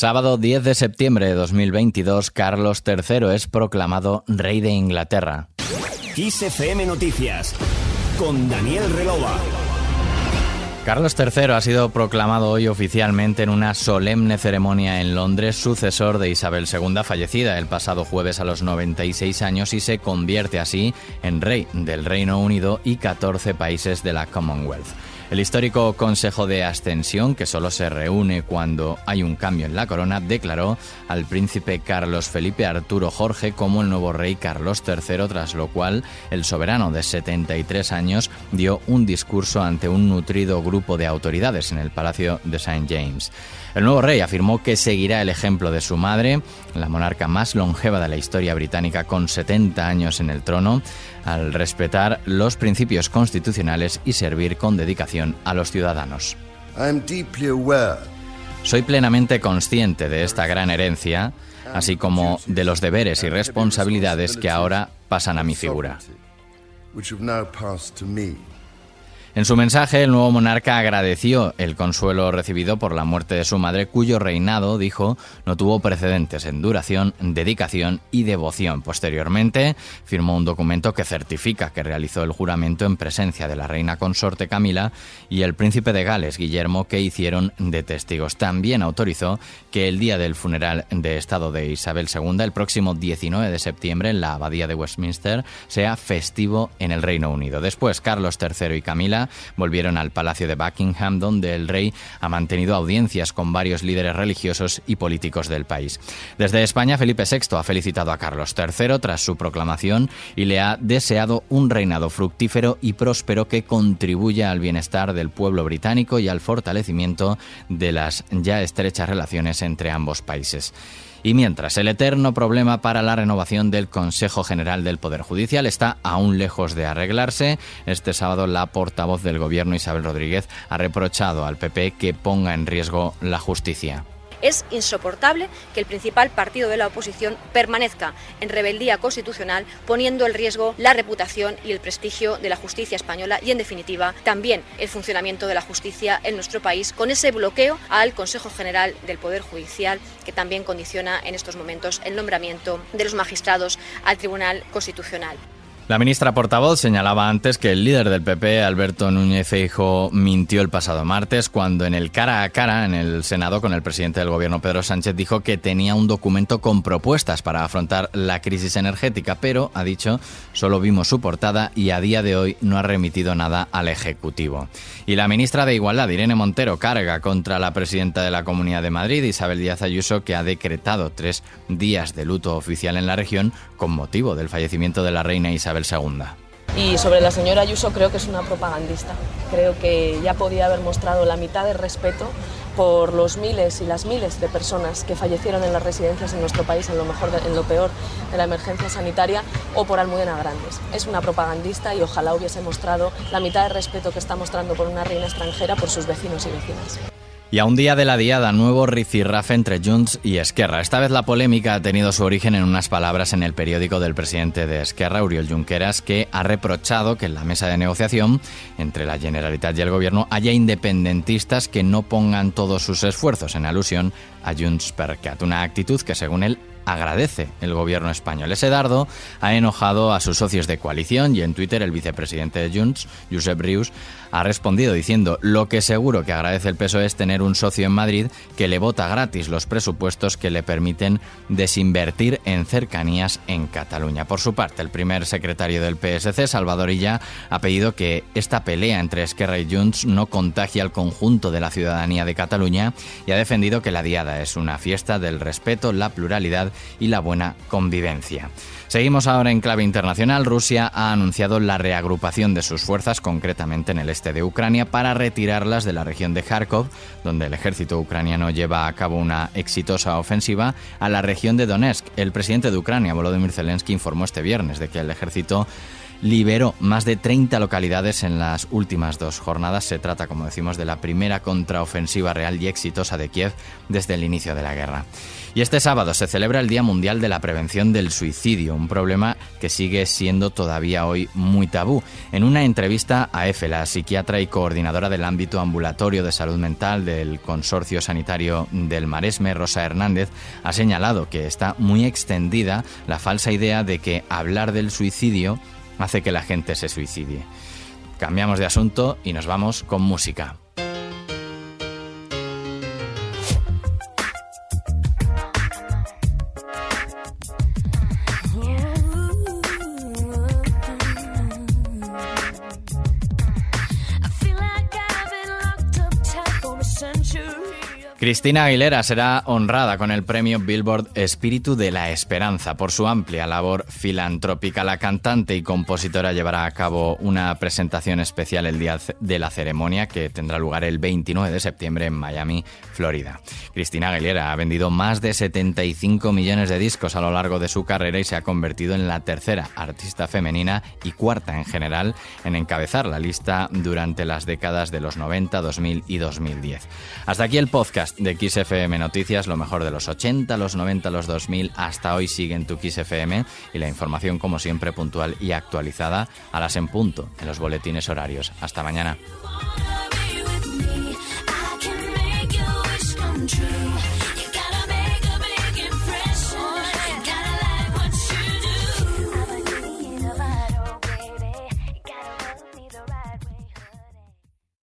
Sábado 10 de septiembre de 2022, Carlos III es proclamado rey de Inglaterra. XFM Noticias con Daniel Relova. Carlos III ha sido proclamado hoy oficialmente en una solemne ceremonia en Londres, sucesor de Isabel II, fallecida el pasado jueves a los 96 años y se convierte así en rey del Reino Unido y 14 países de la Commonwealth. El histórico Consejo de Ascensión, que solo se reúne cuando hay un cambio en la corona, declaró al príncipe Carlos Felipe Arturo Jorge como el nuevo rey Carlos III, tras lo cual el soberano de 73 años dio un discurso ante un nutrido grupo de autoridades en el Palacio de St. James. El nuevo rey afirmó que seguirá el ejemplo de su madre, la monarca más longeva de la historia británica con 70 años en el trono, al respetar los principios constitucionales y servir con dedicación a los ciudadanos. Soy plenamente consciente de esta gran herencia, así como de los deberes y responsabilidades que ahora pasan a mi figura. En su mensaje, el nuevo monarca agradeció el consuelo recibido por la muerte de su madre, cuyo reinado, dijo, no tuvo precedentes en duración, dedicación y devoción. Posteriormente, firmó un documento que certifica que realizó el juramento en presencia de la reina consorte Camila y el príncipe de Gales, Guillermo, que hicieron de testigos. También autorizó que el día del funeral de Estado de Isabel II, el próximo 19 de septiembre, en la Abadía de Westminster, sea festivo en el Reino Unido. Después, Carlos III y Camila volvieron al Palacio de Buckingham, donde el rey ha mantenido audiencias con varios líderes religiosos y políticos del país. Desde España, Felipe VI ha felicitado a Carlos III tras su proclamación y le ha deseado un reinado fructífero y próspero que contribuya al bienestar del pueblo británico y al fortalecimiento de las ya estrechas relaciones entre ambos países. Y mientras el eterno problema para la renovación del Consejo General del Poder Judicial está aún lejos de arreglarse, este sábado la portavoz del Gobierno Isabel Rodríguez ha reprochado al PP que ponga en riesgo la justicia. Es insoportable que el principal partido de la oposición permanezca en rebeldía constitucional, poniendo en riesgo la reputación y el prestigio de la justicia española y, en definitiva, también el funcionamiento de la justicia en nuestro país, con ese bloqueo al Consejo General del Poder Judicial que también condiciona en estos momentos el nombramiento de los magistrados al Tribunal Constitucional. La ministra portavoz señalaba antes que el líder del PP, Alberto Núñez Feijóo, mintió el pasado martes cuando en el cara a cara en el Senado con el presidente del gobierno Pedro Sánchez dijo que tenía un documento con propuestas para afrontar la crisis energética, pero ha dicho solo vimos su portada y a día de hoy no ha remitido nada al ejecutivo. Y la ministra de Igualdad, Irene Montero, carga contra la presidenta de la Comunidad de Madrid, Isabel Díaz Ayuso, que ha decretado tres días de luto oficial en la región con motivo del fallecimiento de la reina Isabel segunda. Y sobre la señora Ayuso creo que es una propagandista. Creo que ya podía haber mostrado la mitad de respeto por los miles y las miles de personas que fallecieron en las residencias en nuestro país en lo mejor, en lo peor de la emergencia sanitaria o por Almudena Grandes. Es una propagandista y ojalá hubiese mostrado la mitad de respeto que está mostrando por una reina extranjera por sus vecinos y vecinas. Y a un día de la diada, nuevo rifirrafe entre Junts y Esquerra. Esta vez la polémica ha tenido su origen en unas palabras en el periódico del presidente de Esquerra, Uriol Junqueras, que ha reprochado que en la mesa de negociación entre la Generalitat y el Gobierno haya independentistas que no pongan todos sus esfuerzos en alusión a Junts per Cat. Una actitud que, según él, agradece el gobierno español. Ese dardo ha enojado a sus socios de coalición y en Twitter el vicepresidente de Junts, Josep Rius, ha respondido diciendo lo que seguro que agradece el PSOE es tener un socio en Madrid que le vota gratis los presupuestos que le permiten desinvertir en cercanías en Cataluña. Por su parte, el primer secretario del PSC, Salvador Illa, ha pedido que esta pelea entre Esquerra y Junts no contagie al conjunto de la ciudadanía de Cataluña y ha defendido que la diada es una fiesta del respeto, la pluralidad y la buena convivencia. Seguimos ahora en clave internacional. Rusia ha anunciado la reagrupación de sus fuerzas, concretamente en el este de Ucrania, para retirarlas de la región de Kharkov, donde el ejército ucraniano lleva a cabo una exitosa ofensiva, a la región de Donetsk. El presidente de Ucrania, Volodymyr Zelensky, informó este viernes de que el ejército liberó más de 30 localidades en las últimas dos jornadas. Se trata, como decimos, de la primera contraofensiva real y exitosa de Kiev desde el inicio de la guerra. Y este sábado se celebra el Día Mundial de la Prevención del Suicidio, un problema que sigue siendo todavía hoy muy tabú. En una entrevista a EFE, la psiquiatra y coordinadora del ámbito ambulatorio de salud mental del Consorcio Sanitario del Maresme, Rosa Hernández, ha señalado que está muy extendida la falsa idea de que hablar del suicidio hace que la gente se suicide. Cambiamos de asunto y nos vamos con música. Cristina Aguilera será honrada con el premio Billboard Espíritu de la Esperanza por su amplia labor filantrópica. La cantante y compositora llevará a cabo una presentación especial el día de la ceremonia que tendrá lugar el 29 de septiembre en Miami, Florida. Cristina Aguilera ha vendido más de 75 millones de discos a lo largo de su carrera y se ha convertido en la tercera artista femenina y cuarta en general en encabezar la lista durante las décadas de los 90, 2000 y 2010. Hasta aquí el podcast de XFM Noticias, lo mejor de los 80, los 90, los 2000, hasta hoy siguen tu XFM y la información como siempre puntual y actualizada a las en punto en los boletines horarios. Hasta mañana.